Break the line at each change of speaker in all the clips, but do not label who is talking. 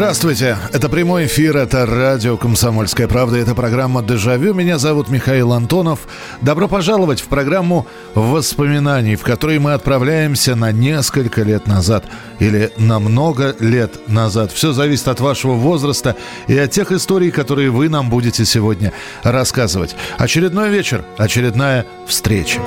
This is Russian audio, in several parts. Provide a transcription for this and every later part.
Здравствуйте, это прямой эфир, это радио «Комсомольская правда», это программа «Дежавю». Меня зовут Михаил Антонов. Добро пожаловать в программу воспоминаний, в которой мы отправляемся на несколько лет назад или на много лет назад. Все зависит от вашего возраста и от тех историй, которые вы нам будете сегодня рассказывать. Очередной вечер, очередная встреча.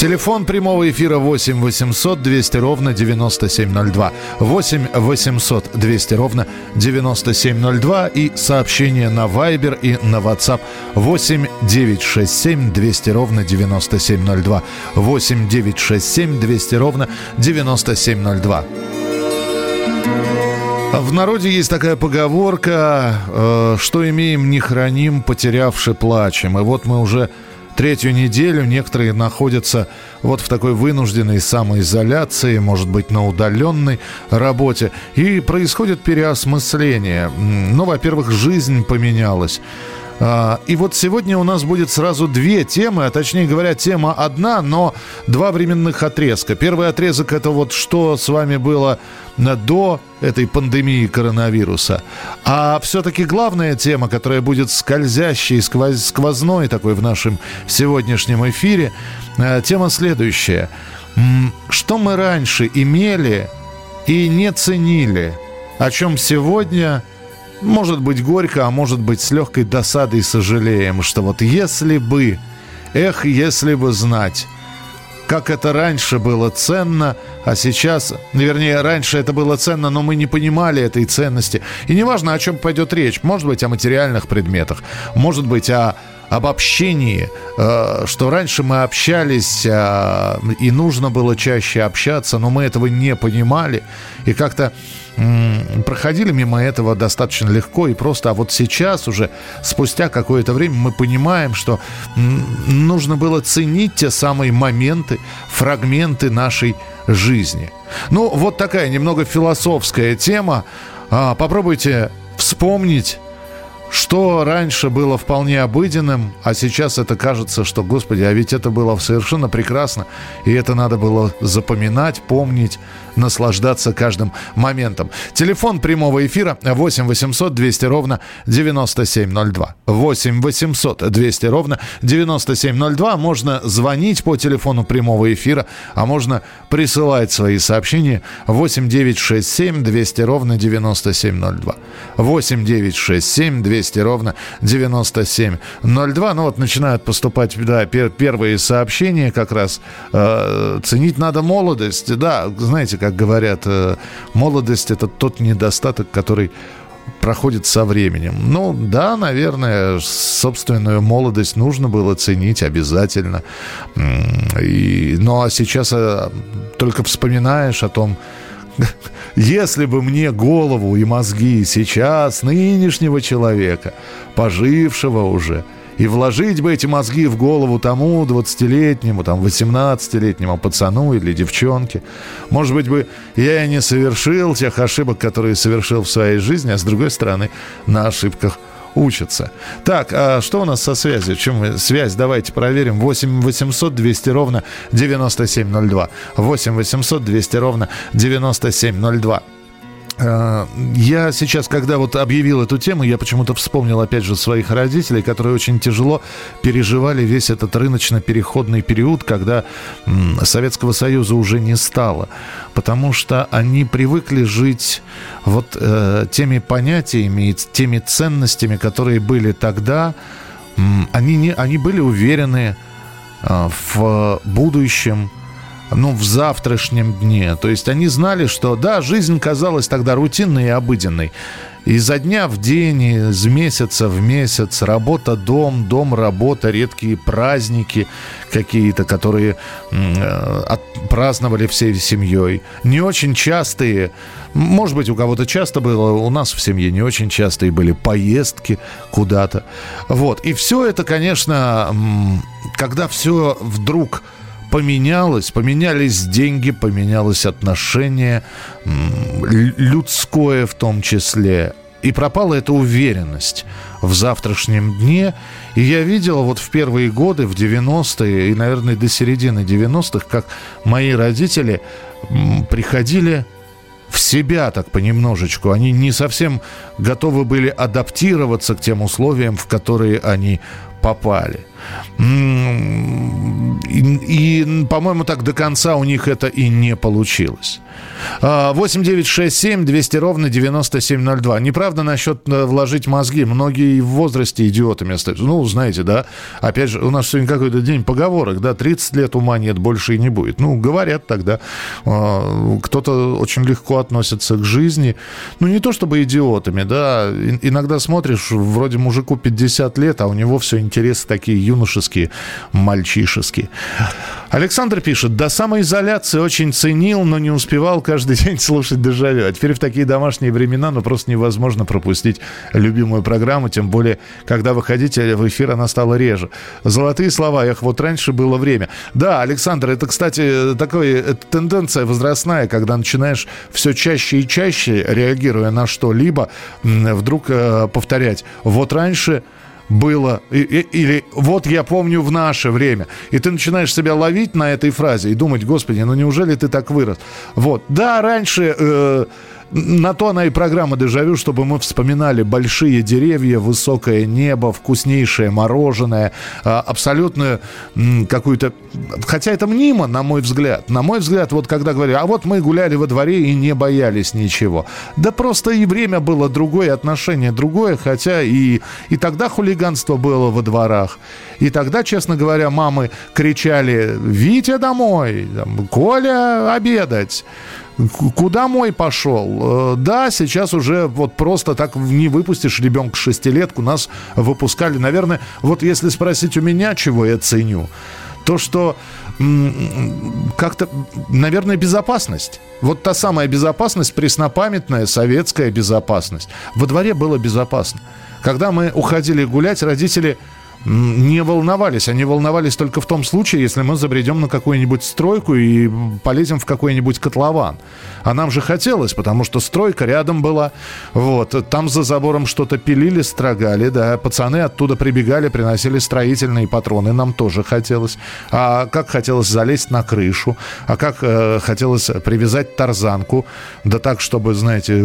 Телефон прямого эфира 8 800 200 ровно 9702. 8 800 200 ровно 9702 и сообщение на Viber и на WhatsApp 8 967 200 ровно 9702. 8 967 200 ровно 9702. В народе есть такая поговорка, э, что имеем, не храним, потерявши плачем. И вот мы уже третью неделю. Некоторые находятся вот в такой вынужденной самоизоляции, может быть, на удаленной работе. И происходит переосмысление. Ну, во-первых, жизнь поменялась. А, и вот сегодня у нас будет сразу две темы, а точнее говоря, тема одна, но два временных отрезка. Первый отрезок это вот что с вами было до этой пандемии коронавируса. А все-таки главная тема, которая будет скользящей, сквоз, сквозной такой в нашем сегодняшнем эфире, э, тема следующая. Что мы раньше имели и не ценили, о чем сегодня может быть горько, а может быть с легкой досадой сожалеем, что вот если бы, эх, если бы знать, как это раньше было ценно, а сейчас, вернее, раньше это было ценно, но мы не понимали этой ценности. И неважно, о чем пойдет речь, может быть, о материальных предметах, может быть, о об общении, э, что раньше мы общались, э, и нужно было чаще общаться, но мы этого не понимали, и как-то проходили мимо этого достаточно легко и просто. А вот сейчас уже, спустя какое-то время, мы понимаем, что нужно было ценить те самые моменты, фрагменты нашей жизни. Ну, вот такая немного философская тема. А, попробуйте вспомнить что раньше было вполне обыденным, а сейчас это кажется, что, господи, а ведь это было совершенно прекрасно, и это надо было запоминать, помнить, наслаждаться каждым моментом. Телефон прямого эфира 8 800 200 ровно 9702. 8 800 200 ровно 9702. Можно звонить по телефону прямого эфира, а можно присылать свои сообщения 8 967 200 ровно 9702. 8 967 200 ровно 9702. Ну вот начинают поступать да, пер первые сообщения как раз. Э, ценить надо молодость. Да, знаете, как говорят, э, молодость это тот недостаток, который проходит со временем. Ну, да, наверное, собственную молодость нужно было ценить обязательно. И, ну, а сейчас э, только вспоминаешь о том, если бы мне голову и мозги сейчас нынешнего человека, пожившего уже, и вложить бы эти мозги в голову тому 20-летнему, там, 18-летнему пацану или девчонке. Может быть бы я и не совершил тех ошибок, которые совершил в своей жизни, а с другой стороны, на ошибках учатся. Так, а что у нас со связью? Чем связь? Давайте проверим. 8 800 200 ровно 9702. 8 800 200 ровно 9702. Э, я сейчас, когда вот объявил эту тему, я почему-то вспомнил опять же своих родителей, которые очень тяжело переживали весь этот рыночно-переходный период, когда Советского Союза уже не стало, потому что они привыкли жить вот э, теми понятиями и теми ценностями, которые были тогда. Они, не, они были уверены э, в будущем, ну, в завтрашнем дне. То есть они знали, что, да, жизнь казалась тогда рутинной и обыденной. Изо дня в день, из месяца в месяц, работа, дом, дом, работа, редкие праздники какие-то, которые э, праздновали всей семьей. Не очень частые, может быть, у кого-то часто было, у нас в семье не очень частые были поездки куда-то. Вот. И все это, конечно, когда все вдруг поменялось, поменялись деньги, поменялось отношение, людское в том числе. и пропала эта уверенность в завтрашнем дне. И я видел вот в первые годы, в 90-е и, наверное, до середины 90-х, как мои родители приходили в себя так понемножечку. Они не совсем готовы были адаптироваться к тем условиям, в которые они попали. И, и по-моему, так до конца у них это и не получилось. 8 9 6 7 200 ровно 9702. Неправда насчет э, вложить мозги. Многие в возрасте идиотами остаются. Ну, знаете, да. Опять же, у нас сегодня какой-то день поговорок, да. 30 лет ума нет, больше и не будет. Ну, говорят тогда. А, кто-то очень легко относится к жизни. Ну, не то чтобы идиотами, да. Иногда смотришь, вроде мужику 50 лет, а у него все интересы такие юношеские, мальчишеские. Александр пишет, до самоизоляции очень ценил, но не успевал каждый день слушать дежавю. А теперь в такие домашние времена, ну, просто невозможно пропустить любимую программу, тем более, когда выходите в эфир, она стала реже. Золотые слова, эх, вот раньше было время. Да, Александр, это, кстати, такая тенденция возрастная, когда начинаешь все чаще и чаще, реагируя на что-либо, вдруг э, повторять. Вот раньше было, и, и, или вот я помню в наше время. И ты начинаешь себя ловить на этой фразе и думать, господи, ну неужели ты так вырос? Вот, да, раньше... Э, на то она и программа «Дежавю», чтобы мы вспоминали большие деревья, высокое небо, вкуснейшее мороженое, а, абсолютную какую-то... Хотя это мнимо, на мой взгляд. На мой взгляд, вот когда говорю, а вот мы гуляли во дворе и не боялись ничего. Да просто и время было другое, отношение другое, хотя и, и тогда хулиганство было во дворах. И тогда, честно говоря, мамы кричали «Витя домой!», «Коля обедать!» Куда мой пошел? Э, да, сейчас уже вот просто так не выпустишь ребенка шестилетку. Нас выпускали, наверное, вот если спросить у меня, чего я ценю, то, что как-то, наверное, безопасность. Вот та самая безопасность, преснопамятная советская безопасность. Во дворе было безопасно. Когда мы уходили гулять, родители не волновались. Они волновались только в том случае, если мы забредем на какую-нибудь стройку и полезем в какой-нибудь котлован. А нам же хотелось, потому что стройка рядом была. Вот. Там за забором что-то пилили, строгали, да. Пацаны оттуда прибегали, приносили строительные патроны. Нам тоже хотелось. А как хотелось залезть на крышу. А как э, хотелось привязать тарзанку. Да так, чтобы, знаете,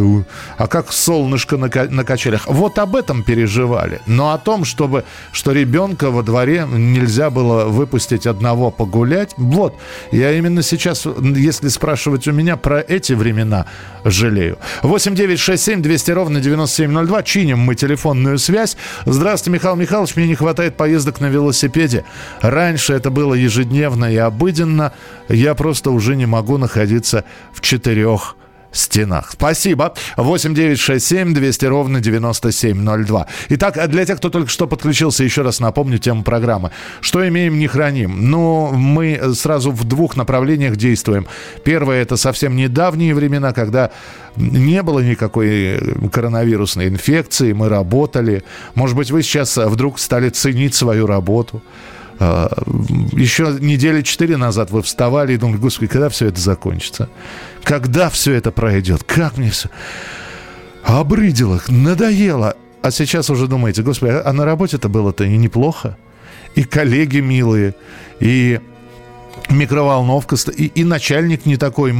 а как солнышко на, на качелях. Вот об этом переживали. Но о том, чтобы, что ребенка во дворе нельзя было выпустить одного погулять. Вот, я именно сейчас, если спрашивать у меня про эти времена, жалею. 8 9 6 7 200 ровно 9702. Чиним мы телефонную связь. Здравствуйте, Михаил Михайлович. Мне не хватает поездок на велосипеде. Раньше это было ежедневно и обыденно. Я просто уже не могу находиться в четырех стенах. Спасибо. 8 9 6 7 200 ровно 9702. Итак, для тех, кто только что подключился, еще раз напомню тему программы. Что имеем, не храним. Ну, мы сразу в двух направлениях действуем. Первое, это совсем недавние времена, когда не было никакой коронавирусной инфекции, мы работали. Может быть, вы сейчас вдруг стали ценить свою работу. А, еще недели четыре назад вы вставали и думали, господи, когда все это закончится? Когда все это пройдет? Как мне все... Обрыдило, надоело. А сейчас уже думаете, господи, а на работе-то было-то и неплохо. И коллеги милые, и микроволновка, и, и начальник не такой,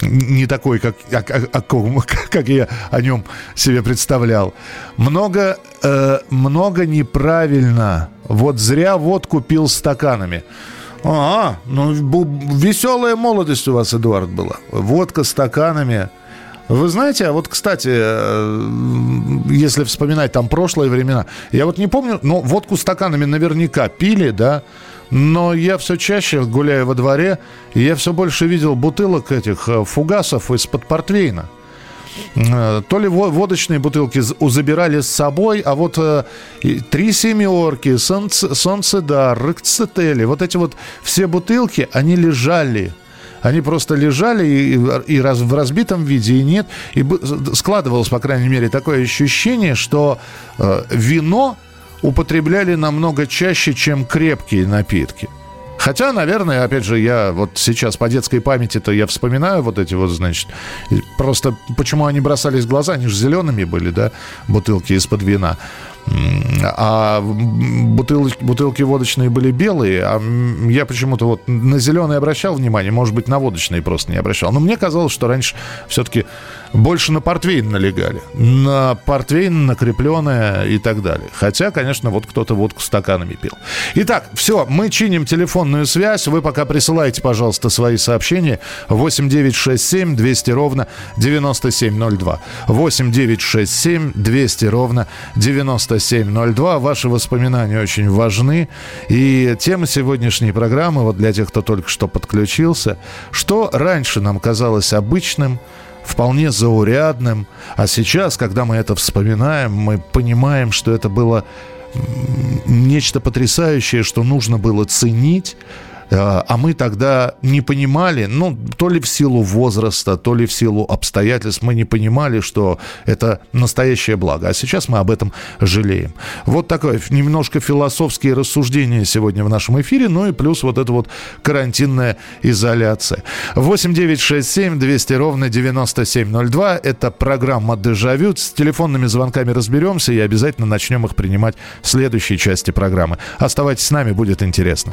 не такой, как, как, как, как я о нем себе представлял. Много, э, много неправильно. Вот зря водку пил стаканами. А, ну веселая молодость у вас, Эдуард, была. Водка стаканами. Вы знаете, а вот, кстати, э, если вспоминать там прошлые времена, я вот не помню, но водку стаканами наверняка пили, да, но я все чаще, гуляя во дворе, я все больше видел бутылок этих э, фугасов из-под портвейна. Э, то ли водочные бутылки забирали с собой, а вот э, три семерки, солнцедар, рыцетели, вот эти вот все бутылки, они лежали они просто лежали и, и раз, в разбитом виде, и нет. И складывалось, по крайней мере, такое ощущение, что э, вино употребляли намного чаще, чем крепкие напитки. Хотя, наверное, опять же, я вот сейчас по детской памяти-то я вспоминаю вот эти вот, значит, просто почему они бросались в глаза, они же зелеными были, да, бутылки из-под вина. А бутылки, бутылки водочные были белые, а я почему-то вот на зеленые обращал внимание, может быть, на водочные просто не обращал. Но мне казалось, что раньше все-таки больше на портвейн налегали. На портвейн, накрепленное и так далее. Хотя, конечно, вот кто-то водку стаканами пил. Итак, все, мы чиним телефонную связь. Вы пока присылайте, пожалуйста, свои сообщения. 8 9 6 7 200 ровно 9702. 8 9 6 7 200 ровно 9702. Ваши воспоминания очень важны. И тема сегодняшней программы, вот для тех, кто только что подключился, что раньше нам казалось обычным – вполне заурядным. А сейчас, когда мы это вспоминаем, мы понимаем, что это было нечто потрясающее, что нужно было ценить а мы тогда не понимали, ну, то ли в силу возраста, то ли в силу обстоятельств, мы не понимали, что это настоящее благо. А сейчас мы об этом жалеем. Вот такое немножко философские рассуждения сегодня в нашем эфире, ну и плюс вот эта вот карантинная изоляция. 8 9 6 7 200 ровно 9702. Это программа «Дежавю». С телефонными звонками разберемся и обязательно начнем их принимать в следующей части программы. Оставайтесь с нами, будет интересно.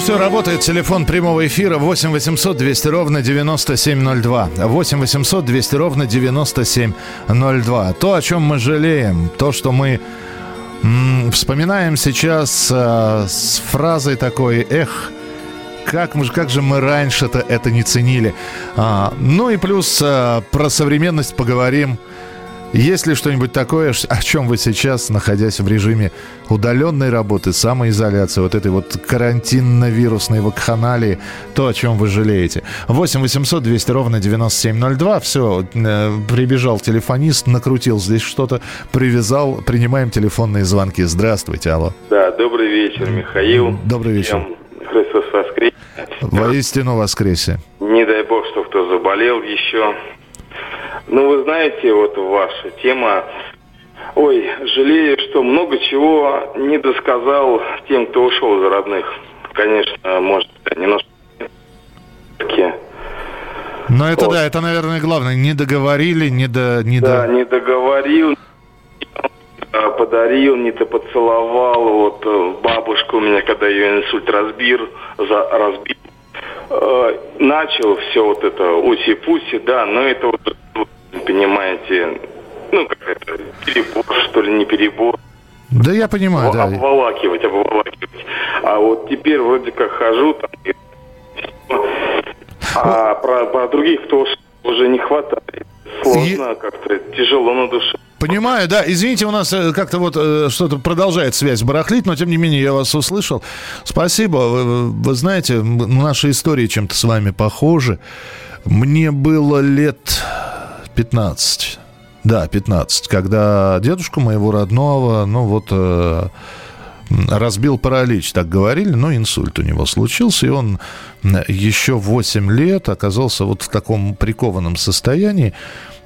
все, работает телефон прямого эфира 8 800 200 ровно 9702. 8 800 200 ровно 9702. То, о чем мы жалеем, то, что мы м- вспоминаем сейчас э, с фразой такой «Эх, как, мы, как же мы раньше-то это не ценили». А, ну и плюс а, про современность поговорим – есть ли что-нибудь такое, о чем вы сейчас, находясь в режиме удаленной работы, самоизоляции, вот этой вот карантинно-вирусной вакханалии, то, о чем вы жалеете? 8 800 200 ровно 9702. Все, э, прибежал телефонист, накрутил здесь что-то, привязал. Принимаем телефонные звонки. Здравствуйте, алло.
Да, добрый вечер, Михаил.
Добрый вечер.
Христос воскресе.
Воистину воскресе.
Не дай бог, что кто заболел еще. Ну, вы знаете, вот ваша тема. Ой, жалею, что много чего не досказал тем, кто ушел за родных. Конечно, может, немножко...
Но это вот. да, это, наверное, главное. Не договорили, не до...
Не да, до... не договорил, подарил, не то поцеловал. Вот э, бабушку у меня, когда ее инсульт разбил, за, разбил, э, начал все вот это уси-пуси, да, но это вот понимаете, ну, как это, перебор, что ли, не перебор.
Да я понимаю, да.
Обволакивать, обволакивать. А вот теперь вроде как хожу, там, а про, про других, кто уже не хватает. Сложно, и... как-то тяжело на душе.
Понимаю, да. Извините, у нас э, как-то вот э, что-то продолжает связь барахлить, но тем не менее я вас услышал. Спасибо. Вы, вы знаете, наши истории чем-то с вами похожи. Мне было лет 15. Да, 15. Когда дедушку моего родного, ну вот, э, разбил паралич, так говорили, но инсульт у него случился, и он еще 8 лет оказался вот в таком прикованном состоянии.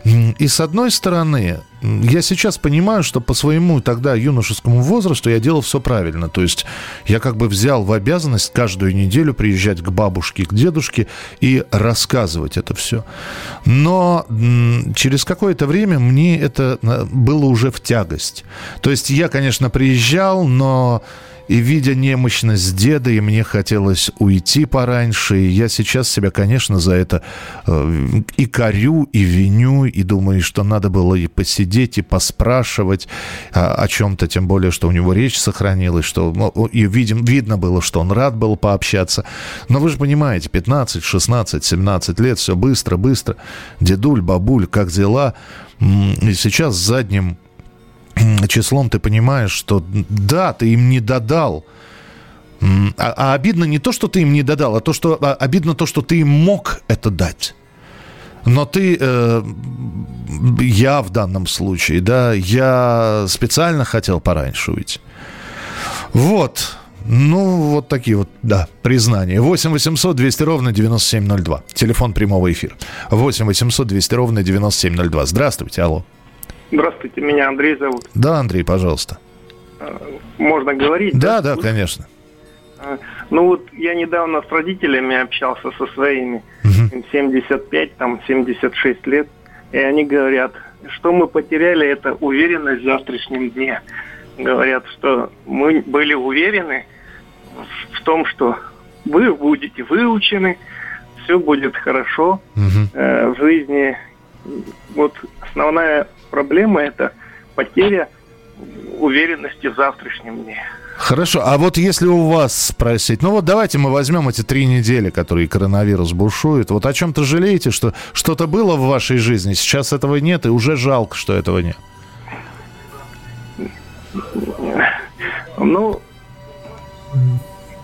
И с одной стороны, я сейчас понимаю, что по своему тогда юношескому возрасту я делал все правильно. То есть я как бы взял в обязанность каждую неделю приезжать к бабушке, к дедушке и рассказывать это все. Но через какое-то время мне это э, было уже в тягость. То есть я, конечно, приезжал, но и видя немощность деда, и мне хотелось уйти пораньше, и я сейчас себя, конечно, за это э, и корю, и виню, и думаю, что надо было и посидеть, и поспрашивать о, о чем-то, тем более, что у него речь сохранилась, что ну, и видим, видно было, что он рад был пообщаться. Но вы же понимаете, 15, 16, 17 лет, все быстро, быстро. Дедуль, бабуль, как дела? И сейчас задним числом ты понимаешь, что да, ты им не додал. А, а обидно не то, что ты им не додал, а то, что а, обидно то, что ты им мог это дать. Но ты, э, я в данном случае, да, я специально хотел пораньше уйти. Вот. Ну, вот такие вот, да, признания. 8 800 200 ровно 9702. Телефон прямого эфира. 8 800 200 ровно 9702. Здравствуйте, алло.
Здравствуйте, меня Андрей зовут.
Да, Андрей, пожалуйста.
А, можно говорить?
Да, да, да конечно.
А, ну вот я недавно с родителями общался со своими, угу. 75, там 76 лет, и они говорят, что мы потеряли, это уверенность в завтрашнем дне. Говорят, что мы были уверены в том, что вы будете выучены, все будет хорошо угу. э, в жизни. Вот основная проблема – это потеря уверенности в завтрашнем дне.
Хорошо, а вот если у вас спросить, ну вот давайте мы возьмем эти три недели, которые коронавирус бушует, вот о чем-то жалеете, что что-то было в вашей жизни, сейчас этого нет, и уже жалко, что этого нет?
Ну...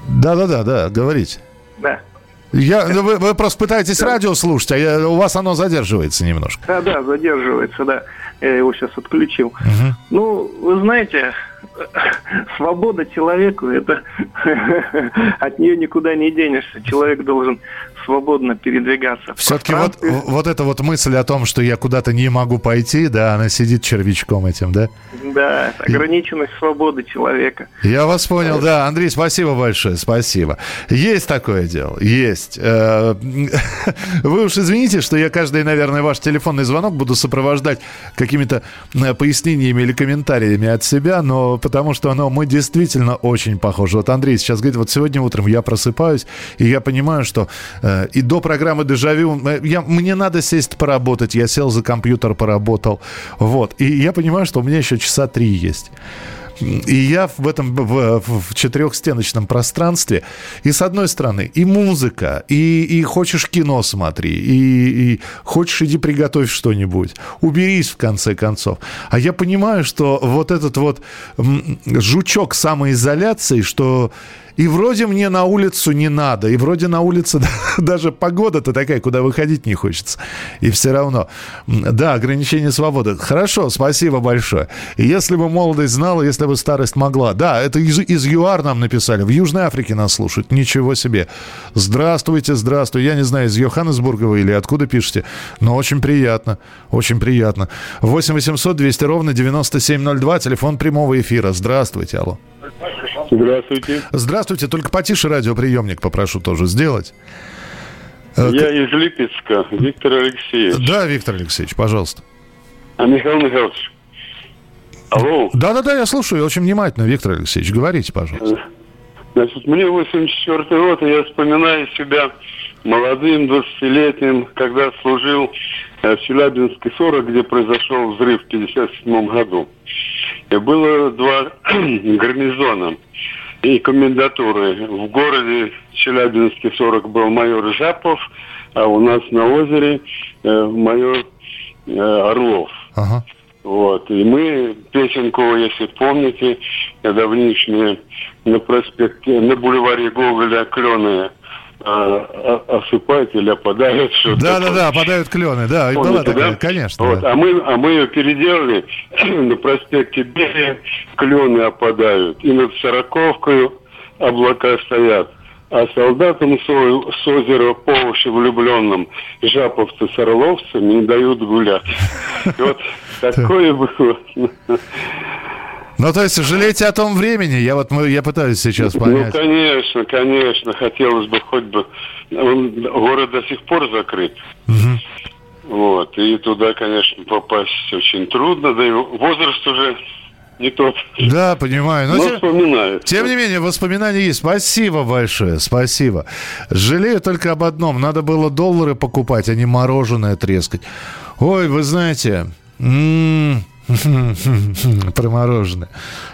Да-да-да, да, говорите.
Да.
Я, ну, вы, вы просто пытаетесь да. радио слушать, а я, у вас оно задерживается немножко.
Да, да, задерживается, да. Я его сейчас отключил. Угу. Ну, вы знаете, свобода человеку, это от нее никуда не денешься. Человек должен свободно передвигаться.
Все-таки вот, вот эта вот мысль о том, что я куда-то не могу пойти, да, она сидит червячком этим, да?
Да, ограниченность свободы человека.
Я вас понял, да. Андрей, спасибо большое, спасибо. Есть такое дело, есть. Э, вы уж извините, что я каждый, наверное, ваш телефонный звонок буду сопровождать какими-то э, пояснениями или комментариями от себя, но потому что ну, мы действительно очень похожи. Вот Андрей сейчас говорит, вот сегодня утром я просыпаюсь, и я понимаю, что э, и до программы «Дежавю» э, я, мне надо сесть поработать, я сел за компьютер, поработал, вот. И я понимаю, что у меня еще часа три есть. И я в этом в, в четырехстеночном пространстве. И с одной стороны, и музыка, и, и хочешь кино смотри, и, и хочешь иди приготовь что-нибудь. Уберись в конце концов. А я понимаю, что вот этот вот жучок самоизоляции, что и вроде мне на улицу не надо, и вроде на улице даже погода-то такая, куда выходить не хочется. И все равно. Да, ограничение свободы. Хорошо, спасибо большое. Если бы молодость знала, если бы старость могла. Да, это из, из ЮАР нам написали. В Южной Африке нас слушают. Ничего себе. Здравствуйте, здравствуйте. Я не знаю, из Йоханнесбурга вы или откуда пишете, но очень приятно. Очень приятно. 8 800 200 ровно 9702, телефон прямого эфира. Здравствуйте, алло.
Здравствуйте.
Здравствуйте. Только потише радиоприемник попрошу тоже сделать.
Э, Я из Липецка, Виктор Алексеевич.
Да, Виктор Алексеевич, пожалуйста.
А Михаил Михайлович, алло.
Да-да-да, я слушаю очень внимательно, Виктор Алексеевич. Говорите, пожалуйста. Э,
значит, мне 84 год, и я вспоминаю себя молодым, 20-летним, когда служил э, в Челябинске 40, где произошел взрыв в 57 году. И было два гарнизона и комендатуры. В городе Челябинске 40 был майор Жапов, а у нас на озере э, майор э, Орлов. Ага. Вот. И мы песенку, если помните, давнишние на проспекте, на бульваре Гоголя Кленые а, а, осыпают или опадают.
Да, да, да, опадают клены, да, и была такая, да? конечно.
Вот,
да.
а, мы, а мы ее переделали, на проспекте Берия клены опадают, и над Сороковкой облака стоят. А солдатам с, с озера по уши влюбленным жаповцы с орловцами не дают гулять. Вот такое было.
Ну, то есть, жалеете о том времени? Я вот я пытаюсь сейчас ну, понять.
Ну, конечно, конечно. Хотелось бы хоть бы... Город до сих пор закрыт. Угу. Вот. И туда, конечно, попасть очень трудно. Да и возраст уже не тот.
Да, понимаю.
Но, Но тем, вспоминаю.
Тем не менее, воспоминания есть. Спасибо большое, спасибо. Жалею только об одном. Надо было доллары покупать, а не мороженое трескать. Ой, вы знаете... М-м- Про мороженое.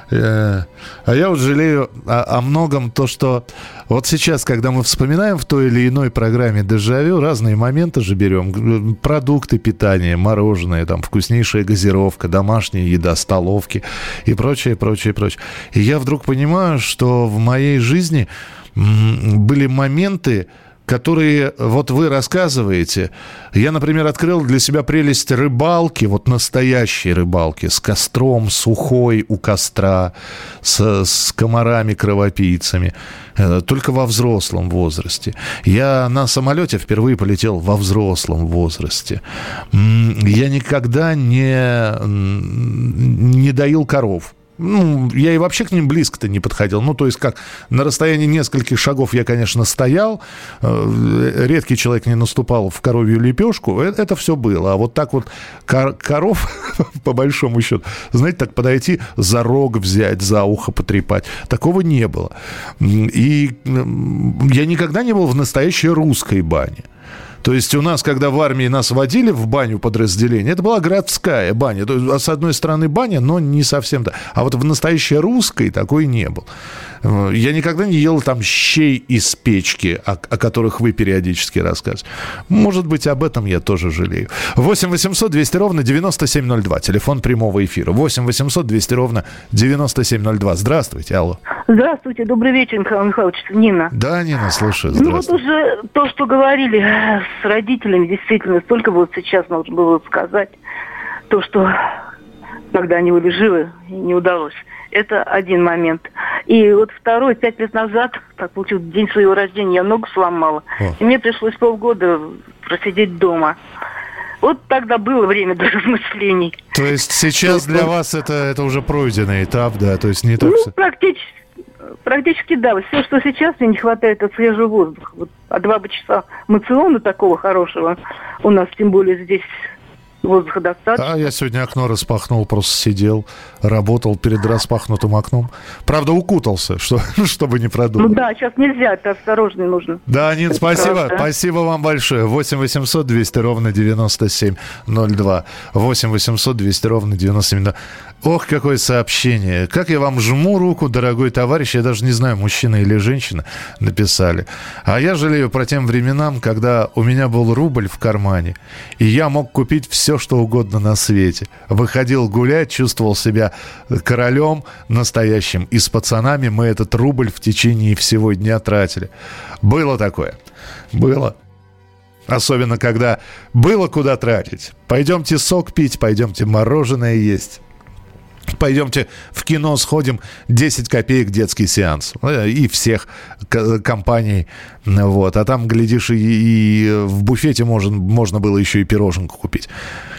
Э, а я вот жалею о, о многом то, что вот сейчас, когда мы вспоминаем в той или иной программе «Дежавю», разные моменты же берем. Продукты питания, мороженое, там, вкуснейшая газировка, домашняя еда, столовки и прочее, прочее, прочее. И я вдруг понимаю, что в моей жизни были моменты, которые вот вы рассказываете. Я, например, открыл для себя прелесть рыбалки, вот настоящей рыбалки, с костром, сухой у костра, с, с комарами-кровопийцами, э, только во взрослом возрасте. Я на самолете впервые полетел во взрослом возрасте. Я никогда не, не доил коров ну, я и вообще к ним близко-то не подходил. Ну, то есть, как на расстоянии нескольких шагов я, конечно, стоял. Э, редкий человек не наступал в коровью лепешку. Это, это все было. А вот так вот кор- коров, по большому счету, знаете, так подойти, за рог взять, за ухо потрепать. Такого не было. И я никогда не был в настоящей русской бане. То есть у нас, когда в армии нас водили в баню подразделения, это была городская баня. То есть, а с одной стороны баня, но не совсем так. А вот в настоящей русской такой не был. Э, я никогда не ел там щей из печки, о, о которых вы периодически рассказываете. Может быть, об этом я тоже жалею. 8 800 200 ровно 9702. Телефон прямого эфира. 8 800 200 ровно 9702. Здравствуйте, алло.
Здравствуйте, добрый вечер, Михаил Михайлович. Нина.
Да, Нина, слушаю.
Ну вот уже то, что говорили с родителями, действительно, столько вот сейчас нужно было сказать. То, что когда они были живы, не удалось. Это один момент. И вот второй, пять лет назад, так получилось, день своего рождения, я ногу сломала. О. И мне пришлось полгода просидеть дома. Вот тогда было время для размышлений.
То есть сейчас для вас это, это уже пройденный этап, да? То есть не так
ну, практически, практически да. Все, что сейчас мне не хватает, это свежего воздуха. Вот, а два бы часа мациона такого хорошего у нас, тем более здесь воздуха достаточно.
А я сегодня окно распахнул, просто сидел, работал перед распахнутым окном. Правда, укутался, что, чтобы не продуло.
Ну да, сейчас нельзя, это осторожно нужно.
Да, Нин, спасибо. Правда. Спасибо вам большое. 8 800 200 ровно 9702. 8 800 200 ровно 9702. Ох, какое сообщение. Как я вам жму руку, дорогой товарищ. Я даже не знаю, мужчина или женщина написали. А я жалею про тем временам, когда у меня был рубль в кармане, и я мог купить все, что угодно на свете. Выходил гулять, чувствовал себя королем настоящим. И с пацанами мы этот рубль в течение всего дня тратили. Было такое. Было. Особенно, когда было куда тратить. Пойдемте сок пить, пойдемте мороженое есть. Пойдемте в кино сходим, 10 копеек детский сеанс. Э, и всех компаний. Вот. А там, глядишь, и, и в буфете можно, можно было еще и пироженку купить.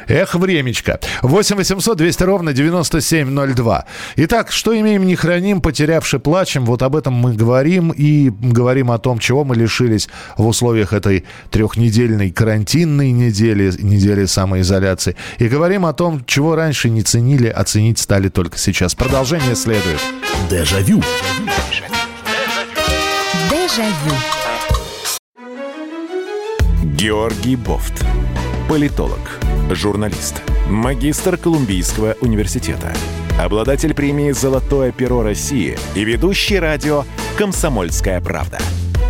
Эх, времечко. 8 800 200 ровно 9702. Итак, что имеем, не храним, потерявши плачем. Вот об этом мы говорим и говорим о том, чего мы лишились в условиях этой трехнедельной карантинной недели, недели самоизоляции. И говорим о том, чего раньше не ценили, а ценить стали только сейчас. Продолжение следует.
Дежавю.
Дежавю.
Георгий Бофт. Политолог журналист, магистр Колумбийского университета, обладатель премии «Золотое перо России» и ведущий радио «Комсомольская правда».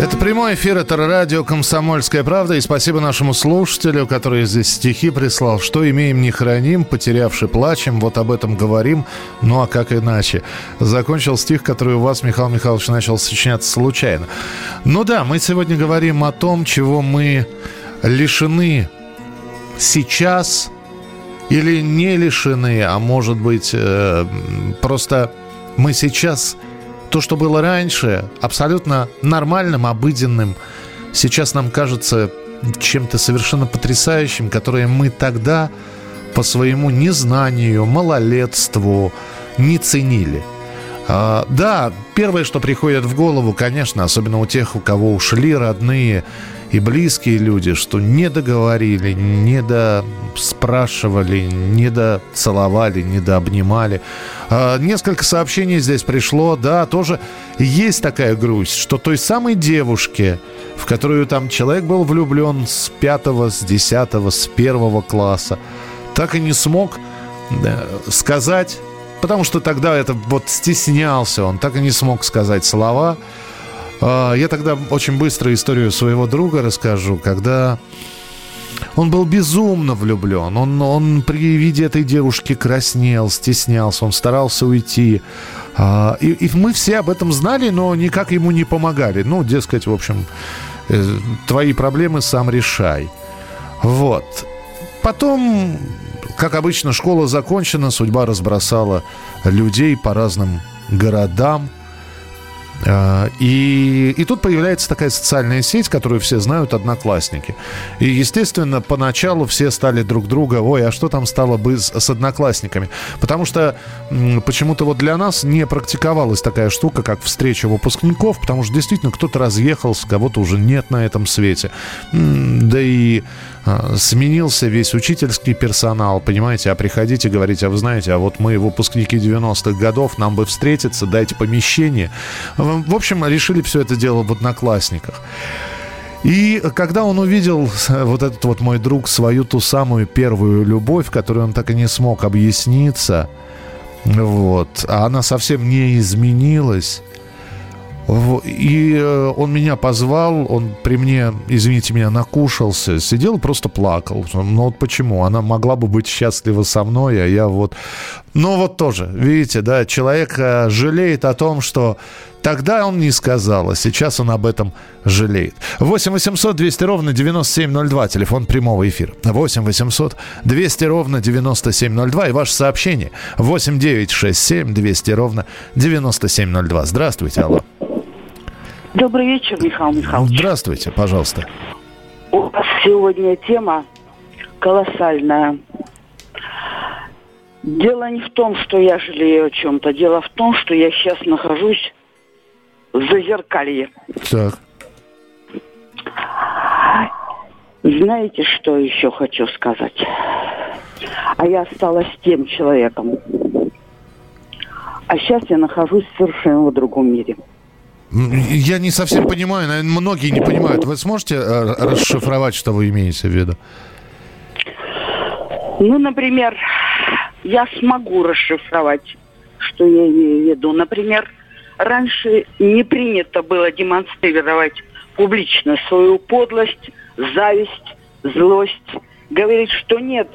Это прямой эфир, это радио «Комсомольская правда». И спасибо нашему слушателю, который здесь стихи прислал. Что имеем, не храним, потерявши плачем. Вот об этом говорим. Ну а как иначе? Закончил стих, который у вас, Михаил Михайлович, начал сочиняться случайно. Ну да, мы сегодня говорим о том, чего мы лишены сейчас или не лишены, а может быть э, просто мы сейчас то, что было раньше, абсолютно нормальным, обыденным, сейчас нам кажется чем-то совершенно потрясающим, которое мы тогда по своему незнанию, малолетству не ценили. А, да, первое, что приходит в голову, конечно, особенно у тех, у кого ушли родные и близкие люди, что не договорили, не до спрашивали, не до целовали, не до обнимали. А, несколько сообщений здесь пришло, да, тоже есть такая грусть, что той самой девушке, в которую там человек был влюблен с пятого, с десятого, с первого класса, так и не смог сказать, потому что тогда это вот стеснялся, он так и не смог сказать слова. А, я тогда очень быстро историю своего друга расскажу, когда он был безумно влюблен. Он, он при виде этой девушки краснел, стеснялся, он старался уйти. А, и, и мы все об этом знали, но никак ему не помогали. Ну, дескать, в общем, э, твои проблемы сам решай. Вот. Потом, как обычно, школа закончена, судьба разбросала людей по разным городам. А, и, и тут появляется такая социальная сеть, которую все знают, одноклассники. И, естественно, поначалу все стали друг друга, ой, а что там стало бы с, с одноклассниками? Потому что почему-то вот для нас не практиковалась такая штука, как встреча выпускников, потому что действительно кто-то разъехался, кого-то уже нет на этом свете. Да и сменился весь учительский персонал, понимаете, а приходите говорите, а вы знаете, а вот мы выпускники 90-х годов, нам бы встретиться, дайте помещение. В общем, решили все это дело в одноклассниках. И когда он увидел, вот этот вот мой друг, свою ту самую первую любовь, которую он так и не смог объясниться, вот, а она совсем не изменилась, и э, он меня позвал, он при мне, извините меня, накушался, сидел просто плакал. Ну вот почему? Она могла бы быть счастлива со мной, а я вот... Ну вот тоже, видите, да, человек э, жалеет о том, что Тогда он не сказал, а сейчас он об этом жалеет. 8 800 200 ровно 9702, телефон прямого эфира. 8 800 200 ровно 9702 и ваше сообщение 8 9 6 7 200 ровно 9702. Здравствуйте, алло.
Добрый вечер, Михаил Михайлович.
Здравствуйте, пожалуйста.
У вас сегодня тема колоссальная. Дело не в том, что я жалею о чем-то. Дело в том, что я сейчас нахожусь в зазеркалье.
Так.
Знаете, что еще хочу сказать? А я осталась тем человеком. А сейчас я нахожусь в совершенно другом мире.
Я не совсем понимаю, наверное, многие не понимают. Вы сможете э, расшифровать, что вы имеете в виду?
Ну, например, я смогу расшифровать, что я имею в виду. Например, раньше не принято было демонстрировать публично свою подлость, зависть, злость. Говорить, что нет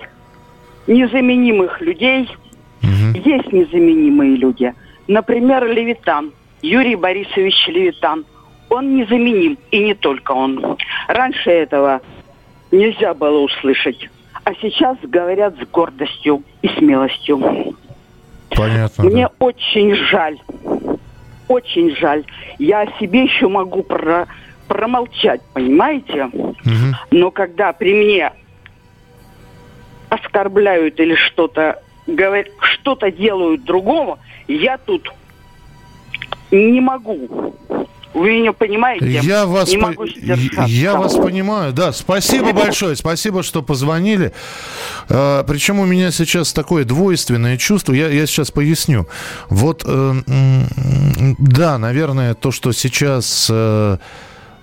незаменимых людей, угу. есть незаменимые люди. Например, Левитан – Юрий Борисович Левитан. Он незаменим, и не только он. Раньше этого нельзя было услышать. А сейчас говорят с гордостью и смелостью.
Понятно.
Мне да. очень жаль. Очень жаль. Я о себе еще могу про промолчать, понимаете? Угу. Но когда при мне оскорбляют или что-то говорят, что-то делают другому, я тут не могу. Вы меня понимаете?
Я вас,
не
могу я вас понимаю, да. Спасибо большое, спасибо, что позвонили. А, причем у меня сейчас такое двойственное чувство. Я, я сейчас поясню. Вот, э, да, наверное, то, что сейчас э,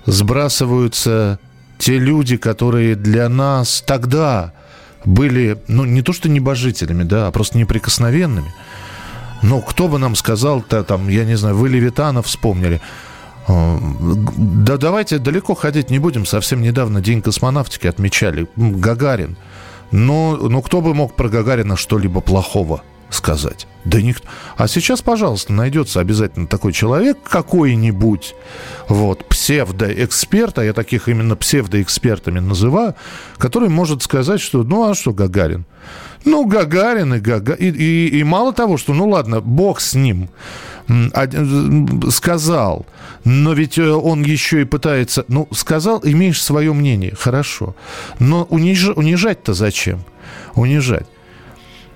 сбрасываются те люди, которые для нас тогда были, ну, не то что небожителями, да, а просто неприкосновенными. Ну, кто бы нам сказал-то, там, я не знаю, вы Левитана вспомнили. Э, да давайте далеко ходить не будем. Совсем недавно День космонавтики отмечали. Гагарин. Но, ну кто бы мог про Гагарина что-либо плохого сказать? Да никто. А сейчас, пожалуйста, найдется обязательно такой человек какой-нибудь, вот, псевдоэксперт, а я таких именно псевдоэкспертами называю, который может сказать, что, ну, а что Гагарин – Ну, Гагарин и Гагарин. И, и, мало того, что, ну ладно, бог с ним сказал, но ведь э, он еще и пытается... Ну, сказал, имеешь свое мнение, хорошо. Но униж, унижать-то зачем? Унижать.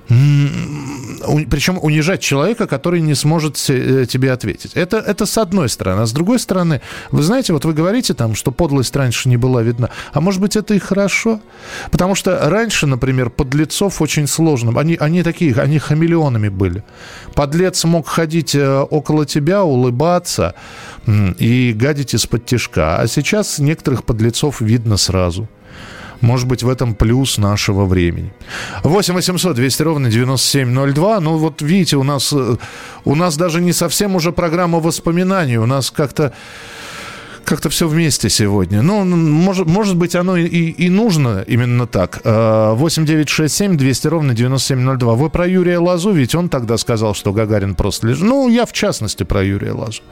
Причем унижать человека, который не сможет э, тебе ответить. Это, это с одной стороны. А с другой стороны, вы знаете, вот вы говорите там, что подлость раньше не была видна. А может быть, это и хорошо? Потому что раньше, например, подлецов очень сложно. Они, они такие, они хамелеонами были. Подлец мог ходить э, около тебя, улыбаться и гадить из-под тяжка. А сейчас некоторых подлецов видно сразу. Может быть, в этом плюс нашего времени. 8 800 200 ровно 9702. Ну, вот видите, у нас, э, у нас даже не совсем уже программа воспоминаний. У нас как-то как-то все вместе сегодня. Ну, может, может быть, оно и, и нужно именно так. 8 9 6 7 200 ровно 9702. Вы про Юрия Лазу, ведь он тогда сказал, что Гагарин просто лежит. Ну, я в частности про Юрия Лазу.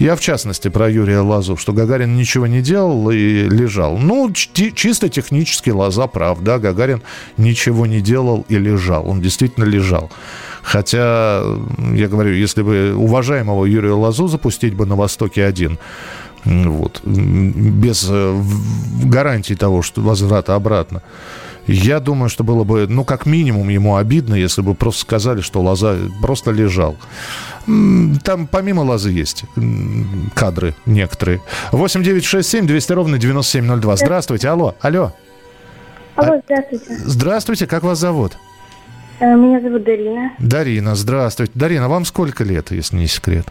Я, в частности, про Юрия Лазу, что Гагарин ничего не делал и лежал. Ну, чисто технически Лаза прав, да, Гагарин ничего не делал и лежал. Он действительно лежал. Хотя, я говорю, если бы уважаемого Юрия Лазу запустить бы на Востоке один, вот, без э, гарантии того, что возврата обратно, я думаю, что было бы, ну, как минимум ему обидно, если бы просто сказали, что Лоза просто лежал. Там помимо Лозы есть кадры некоторые. 8 9 6 7 200 ровно 9702. Здравствуйте, алло, алло.
Алло, здравствуйте.
Здравствуйте, как вас зовут?
Э, меня зовут Дарина.
Дарина, здравствуйте. Дарина, вам сколько лет, если не секрет?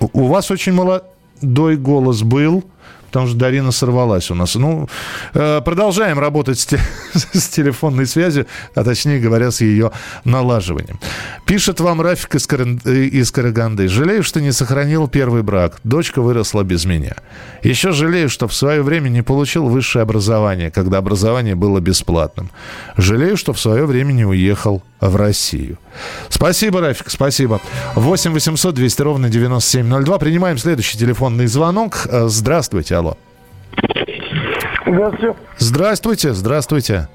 У вас очень молодой голос был потому что Дарина сорвалась у нас. Ну, э, продолжаем работать с, те, с телефонной связью, а точнее говоря, с ее налаживанием. Пишет вам Рафик из, Каран... Э, из Караганды. Жалею, что не сохранил первый брак. Дочка выросла без меня. Еще жалею, что в свое время не получил высшее образование, когда образование было бесплатным. Жалею, что в свое время не уехал в Россию. Спасибо, Рафик, спасибо. 8 800 200 ровно 9702. Принимаем следующий телефонный звонок. Э, здравствуйте, алло.
Здравствуйте.
Здравствуйте, здравствуйте.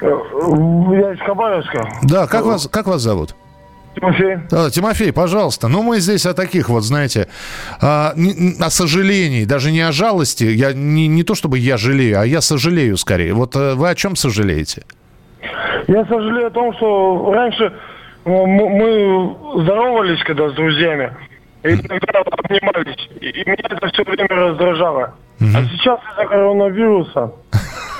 Э, я из Хабаровска.
Да, как вас, как вас зовут?
Тимофей.
А, Тимофей, пожалуйста. Ну, мы здесь о таких вот, знаете, о, о сожалении, даже не о жалости. Я не, не то чтобы я жалею, а я сожалею скорее. Вот э, вы о чем сожалеете?
Я сожалею о том, что раньше э, мы здоровались, когда с друзьями, и иногда обнимались, и меня это все время раздражало. А сейчас из-за коронавируса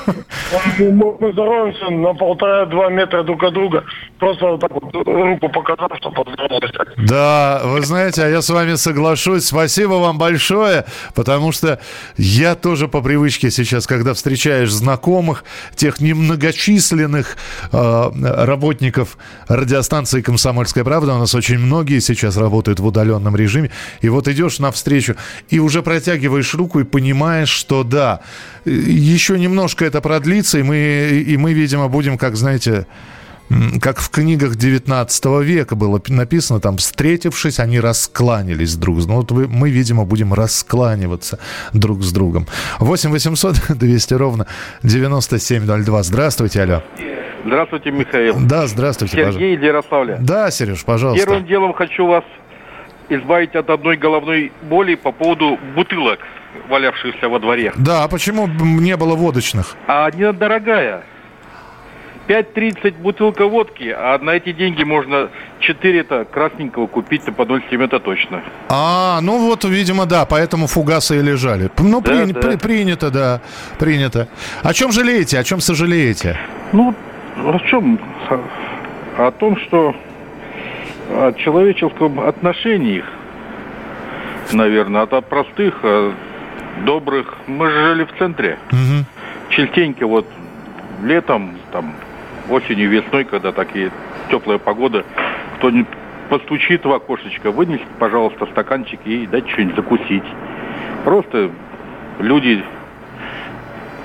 мы здороваемся на полтора-два метра друг от друга. Просто вот так вот руку показал, что поздоровался.
Да, вы знаете, а я с вами соглашусь. Спасибо вам большое, потому что я тоже по привычке сейчас, когда встречаешь знакомых, тех немногочисленных э, работников радиостанции «Комсомольская правда», у нас очень многие сейчас работают в удаленном режиме, и вот идешь навстречу, и уже протягиваешь руку и понимаешь, что да, еще немножко это продлится, и мы, и мы, видимо, будем, как, знаете, как в книгах 19 века было написано, там, встретившись, они раскланялись друг с другом. Вот мы, видимо, будем раскланиваться друг с другом. 8 800 200 ровно 9702. Здравствуйте, алло.
Здравствуйте, Михаил.
Да, здравствуйте,
Сергей из Ярославля.
Да, Сереж, пожалуйста.
Первым делом хочу вас избавить от одной головной боли по поводу бутылок валявшихся во дворе.
Да, а почему не было водочных?
А она дорогая. 5.30 бутылка водки, а на эти деньги можно 4-то красненького купить-то по 0,7 это точно.
А, ну вот, видимо, да, поэтому фугасы и лежали. Ну,
да,
при,
да.
При, принято, да, принято. О чем жалеете, о чем сожалеете?
Ну, о чем? О том, что о человеческом отношении их, наверное, от простых, добрых. Мы же жили в центре.
Угу.
Частенько вот летом, там, осенью, весной, когда такие теплая погода, кто-нибудь постучит в окошечко, вынесет, пожалуйста, стаканчик и дать что-нибудь закусить. Просто люди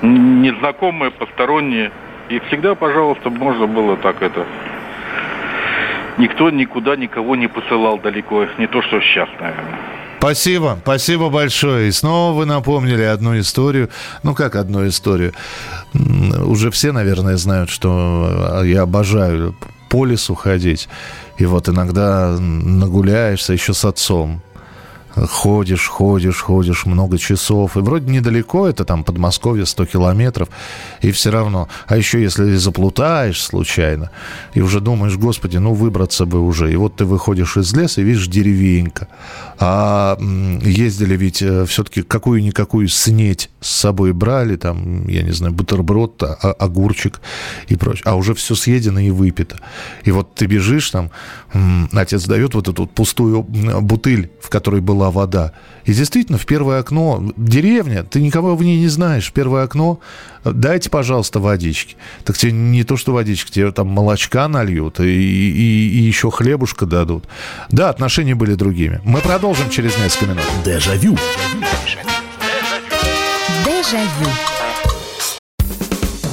незнакомые, посторонние. И всегда, пожалуйста, можно было так это... Никто никуда никого не посылал далеко. Не то, что сейчас, наверное.
Спасибо, спасибо большое. И снова вы напомнили одну историю. Ну, как одну историю? Уже все, наверное, знают, что я обожаю по лесу ходить. И вот иногда нагуляешься еще с отцом ходишь, ходишь, ходишь много часов. И вроде недалеко, это там Подмосковье, 100 километров, и все равно. А еще если заплутаешь случайно, и уже думаешь, господи, ну выбраться бы уже. И вот ты выходишь из леса и видишь деревенька. А ездили ведь э, все-таки какую-никакую снеть с собой брали, там, я не знаю, бутерброд, а, огурчик и прочее. А уже все съедено и выпито. И вот ты бежишь там, отец дает вот эту пустую бутыль, в которой была вода. И действительно, в первое окно, деревня, ты никого в ней не знаешь, первое окно, дайте, пожалуйста, водички. Так тебе не то, что водички, тебе там молочка нальют и, и, и еще хлебушка дадут. Да, отношения были другими. Мы продолжим через несколько минут.
Дежавю.
Дежавю.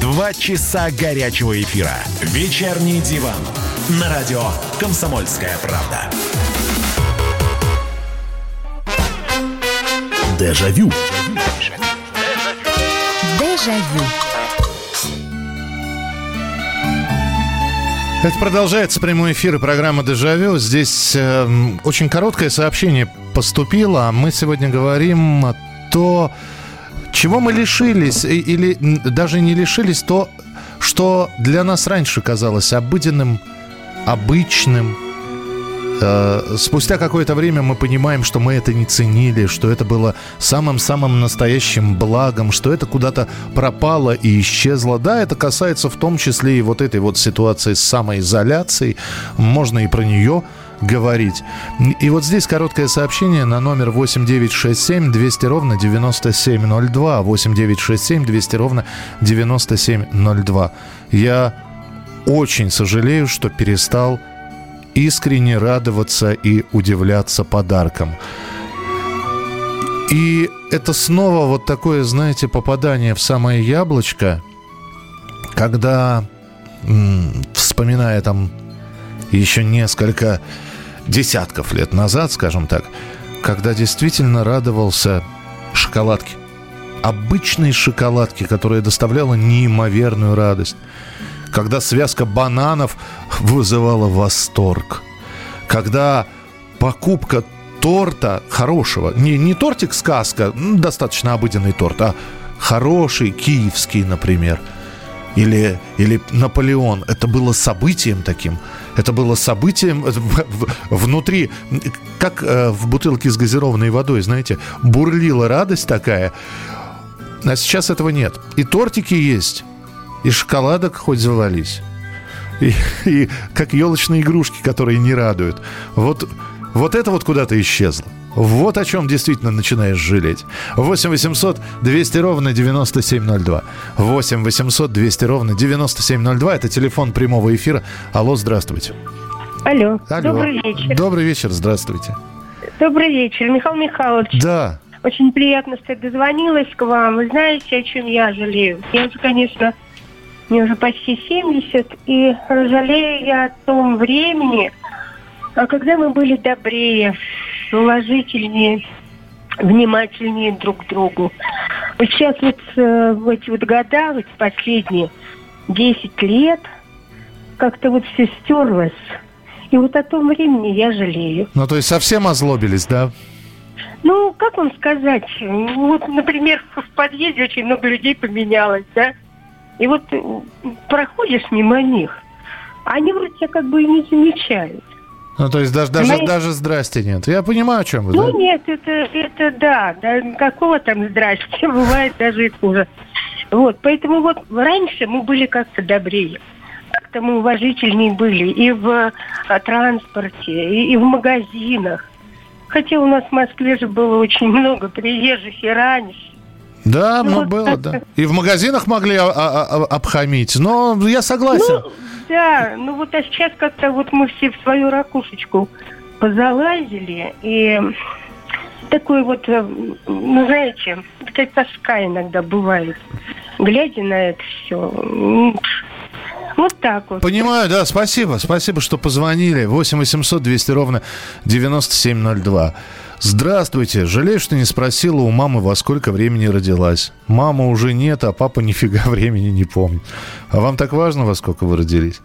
Два часа горячего эфира. Вечерний диван. На радио «Комсомольская правда». Дежавю.
Дежавю.
Это продолжается прямой эфир и программа «Дежавю». Здесь э, очень короткое сообщение поступило. Мы сегодня говорим то, чего мы лишились, или даже не лишились, то, что для нас раньше казалось обыденным, обычным. Э, спустя какое-то время мы понимаем, что мы это не ценили, что это было самым-самым настоящим благом, что это куда-то пропало и исчезло. Да, это касается в том числе и вот этой вот ситуации с самоизоляцией. Можно и про нее говорить. И вот здесь короткое сообщение на номер 8967 200 ровно 9702. 8967 200 ровно 9702. Я очень сожалею, что перестал искренне радоваться и удивляться подаркам. И это снова вот такое, знаете, попадание в самое яблочко, когда, вспоминая там еще несколько десятков лет назад, скажем так, когда действительно радовался шоколадке. Обычной шоколадке, которая доставляла неимоверную радость. Когда связка бананов вызывала восторг. Когда покупка торта хорошего, не, не тортик сказка, достаточно обыденный торт, а хороший киевский, например, или, или Наполеон, это было событием таким – это было событием внутри, как э, в бутылке с газированной водой, знаете, бурлила радость такая. А сейчас этого нет. И тортики есть, и шоколадок хоть завались. И, и как елочные игрушки, которые не радуют. Вот, вот это вот куда-то исчезло. Вот о чем действительно начинаешь жалеть. 8 800 200 ровно 9702. 8 800 200 ровно 9702. Это телефон прямого эфира. Алло, здравствуйте.
Алло.
Алло.
Добрый вечер.
Добрый вечер, здравствуйте.
Добрый вечер, Михаил Михайлович.
Да.
Очень приятно, что я дозвонилась к вам. Вы знаете, о чем я жалею? Я уже, конечно, мне уже почти 70, и жалею я о том времени, а когда мы были добрее, уважительнее, внимательнее друг к другу. Вот сейчас вот э, в эти вот года, вот последние 10 лет, как-то вот все стерлось. И вот о том времени я жалею.
Ну, то есть совсем озлобились, да?
Ну, как вам сказать? Вот, например, в подъезде очень много людей поменялось, да? И вот проходишь мимо них, они вроде тебя как бы и не замечают.
Ну, то есть даже, даже, даже здрасте нет. Я понимаю, о чем вы.
Ну, да? нет, это, это да, да. Какого там здрасте? Бывает даже и хуже. Вот, поэтому вот раньше мы были как-то добрее. Как-то мы уважительнее были и в а, транспорте, и, и в магазинах. Хотя у нас в Москве же было очень много приезжих и раньше.
Да,
Ну, вот
было, да. И в магазинах могли обхамить, но я согласен.
Ну, да, ну вот а сейчас как-то вот мы все в свою ракушечку позалазили, и такой вот, э, ну, знаете, такая тоска иногда бывает, глядя на это все. Вот так вот.
Понимаю, да, спасибо. Спасибо, что позвонили. 8 800 200 ровно 9702. Здравствуйте. Жалею, что не спросила у мамы, во сколько времени родилась. Мамы уже нет, а папа нифига времени не помнит. А вам так важно, во сколько вы родились?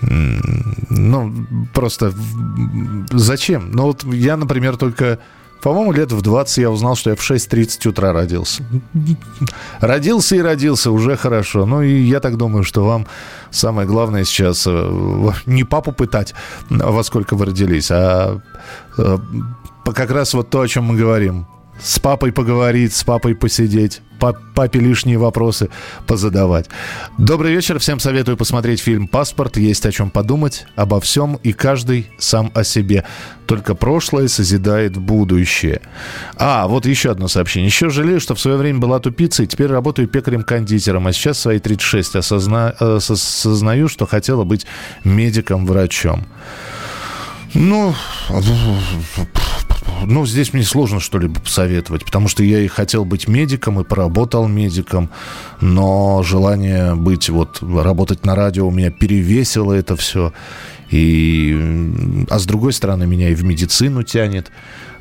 Ну, просто зачем? Ну, вот я, например, только, по-моему, лет в 20 я узнал, что я в 6.30 утра родился. Родился и родился, уже хорошо. Ну, и я так думаю, что вам самое главное сейчас э, не папу пытать, во сколько вы родились, а э, как раз вот то, о чем мы говорим. С папой поговорить, с папой посидеть, па- папе лишние вопросы позадавать. Добрый вечер, всем советую посмотреть фильм «Паспорт». Есть о чем подумать, обо всем и каждый сам о себе. Только прошлое созидает будущее. А, вот еще одно сообщение. Еще жалею, что в свое время была тупицей, теперь работаю пекарем-кондитером, а сейчас свои 36 осозна... э, со- осознаю, что хотела быть медиком-врачом. Ну, ну, здесь мне сложно что-либо посоветовать, потому что я и хотел быть медиком, и поработал медиком, но желание быть, вот, работать на радио у меня перевесило это все. И, а с другой стороны, меня и в медицину тянет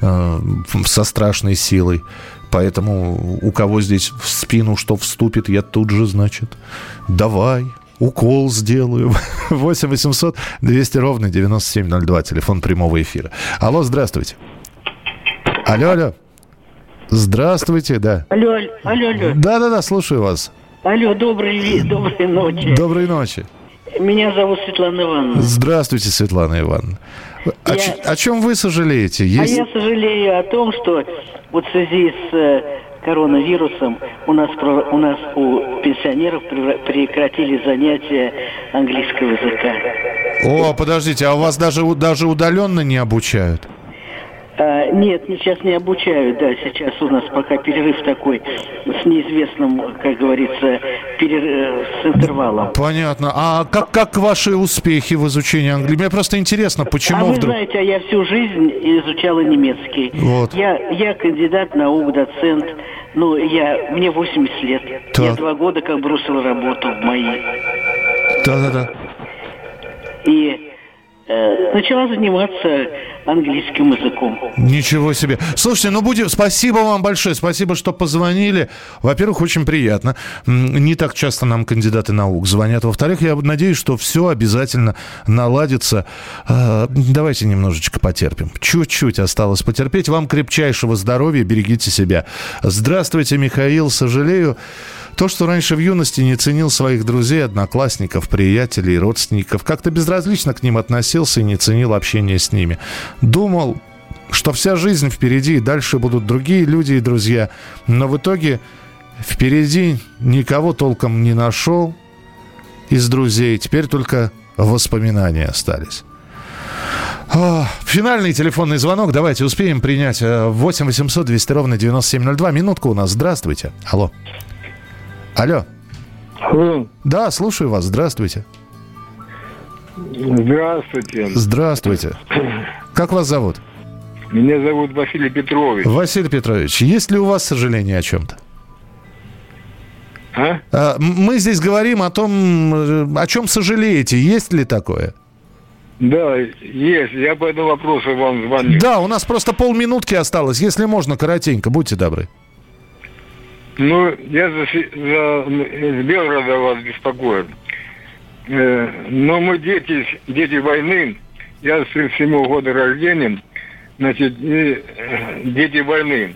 э, со страшной силой. Поэтому у кого здесь в спину что вступит, я тут же, значит, давай, укол сделаю. 8 800 200 ровно 9702, телефон прямого эфира. Алло, здравствуйте. Алло, алло. Здравствуйте, да.
Алло, алло, алло.
Да-да-да, слушаю вас.
Алло, доброй, ви- доброй ночи.
Доброй ночи.
Меня зовут Светлана Ивановна.
Здравствуйте, Светлана Ивановна. О,
Я-
ч- о чем вы сожалеете? Есть...
А я сожалею о том, что вот в связи с э, коронавирусом у нас, у нас у пенсионеров прекратили занятия английского языка.
О, подождите, а у вас даже, даже удаленно не обучают?
А, нет, сейчас не обучают, да, сейчас у нас пока перерыв такой с неизвестным, как говорится, перер- э, с интервалом.
Понятно. А как, как ваши успехи в изучении английского? Мне просто интересно, почему
а вы
вдруг...
знаете, а я всю жизнь изучала немецкий.
Вот.
Я, я кандидат наук, доцент. Ну, я, мне 80 лет. Я
Так.
два года как бросила работу в моей.
Да-да-да.
И начала заниматься английским языком.
Ничего себе. Слушайте, ну будем... Спасибо вам большое. Спасибо, что позвонили. Во-первых, очень приятно. Не так часто нам кандидаты наук звонят. Во-вторых, я надеюсь, что все обязательно наладится. А, Давайте немножечко потерпим. Чуть-чуть осталось потерпеть. Вам крепчайшего здоровья. Берегите себя. Здравствуйте, Михаил. Сожалею, то, что раньше в юности не ценил своих друзей, одноклассников, приятелей, родственников, как-то безразлично к ним относился и не ценил общение с ними. Думал, что вся жизнь впереди, и дальше будут другие люди и друзья. Но в итоге впереди никого толком не нашел из друзей. Теперь только воспоминания остались. А, Финальный телефонный звонок. Давайте успеем принять. Э, 8 800 200 ровно 9702. Минутка у нас. Здравствуйте. Алло. Алло. Да, слушаю вас. Здравствуйте.
Здравствуйте.
Здравствуйте. Как вас зовут?
Меня зовут Василий Петрович.
Василий Петрович, есть ли у вас сожаление о чем-то?
А?
А, Мы здесь говорим о том, э, о чем сожалеете. Есть ли такое?
Да, есть. Я по этому вопросу вам звоню.
Да, у нас просто полминутки осталось. Если можно, коротенько, будьте добры.
Ну, я за, за из Белгорода вас беспокою. Э, но мы дети, дети войны. Я с 37 года рождения. Значит, и, э, дети войны.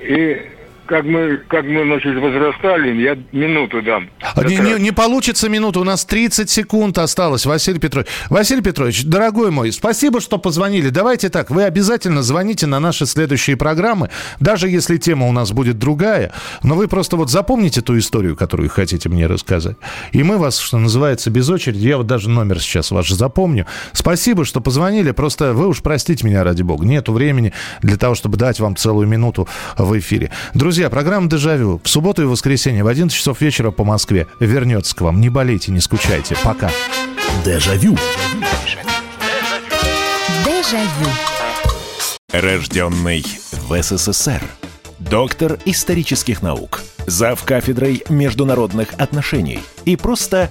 И как мы, как мы, значит, возрастали, я минуту дам.
Не, не- не получится минута, у нас 30 секунд осталось, Василий Петрович. Василий Петрович, дорогой мой, спасибо, что позвонили. Давайте так, вы обязательно звоните на наши следующие программы, даже если тема у нас будет другая, но вы просто вот запомните ту историю, которую хотите мне рассказать. И мы вас, что называется, без очереди, я вот даже номер сейчас ваш запомню. Спасибо, что позвонили, просто вы уж простите меня, ради бога, нету времени для того, чтобы дать вам целую минуту в эфире. Друзья, Друзья, программа «Дежавю» в субботу и воскресенье в 11 часов вечера по Москве вернется к вам. Не болейте, не скучайте. Пока.
Дежавю.
Дежавю.
Рожденный в СССР. Доктор исторических наук. Зав кафедрой международных отношений. И просто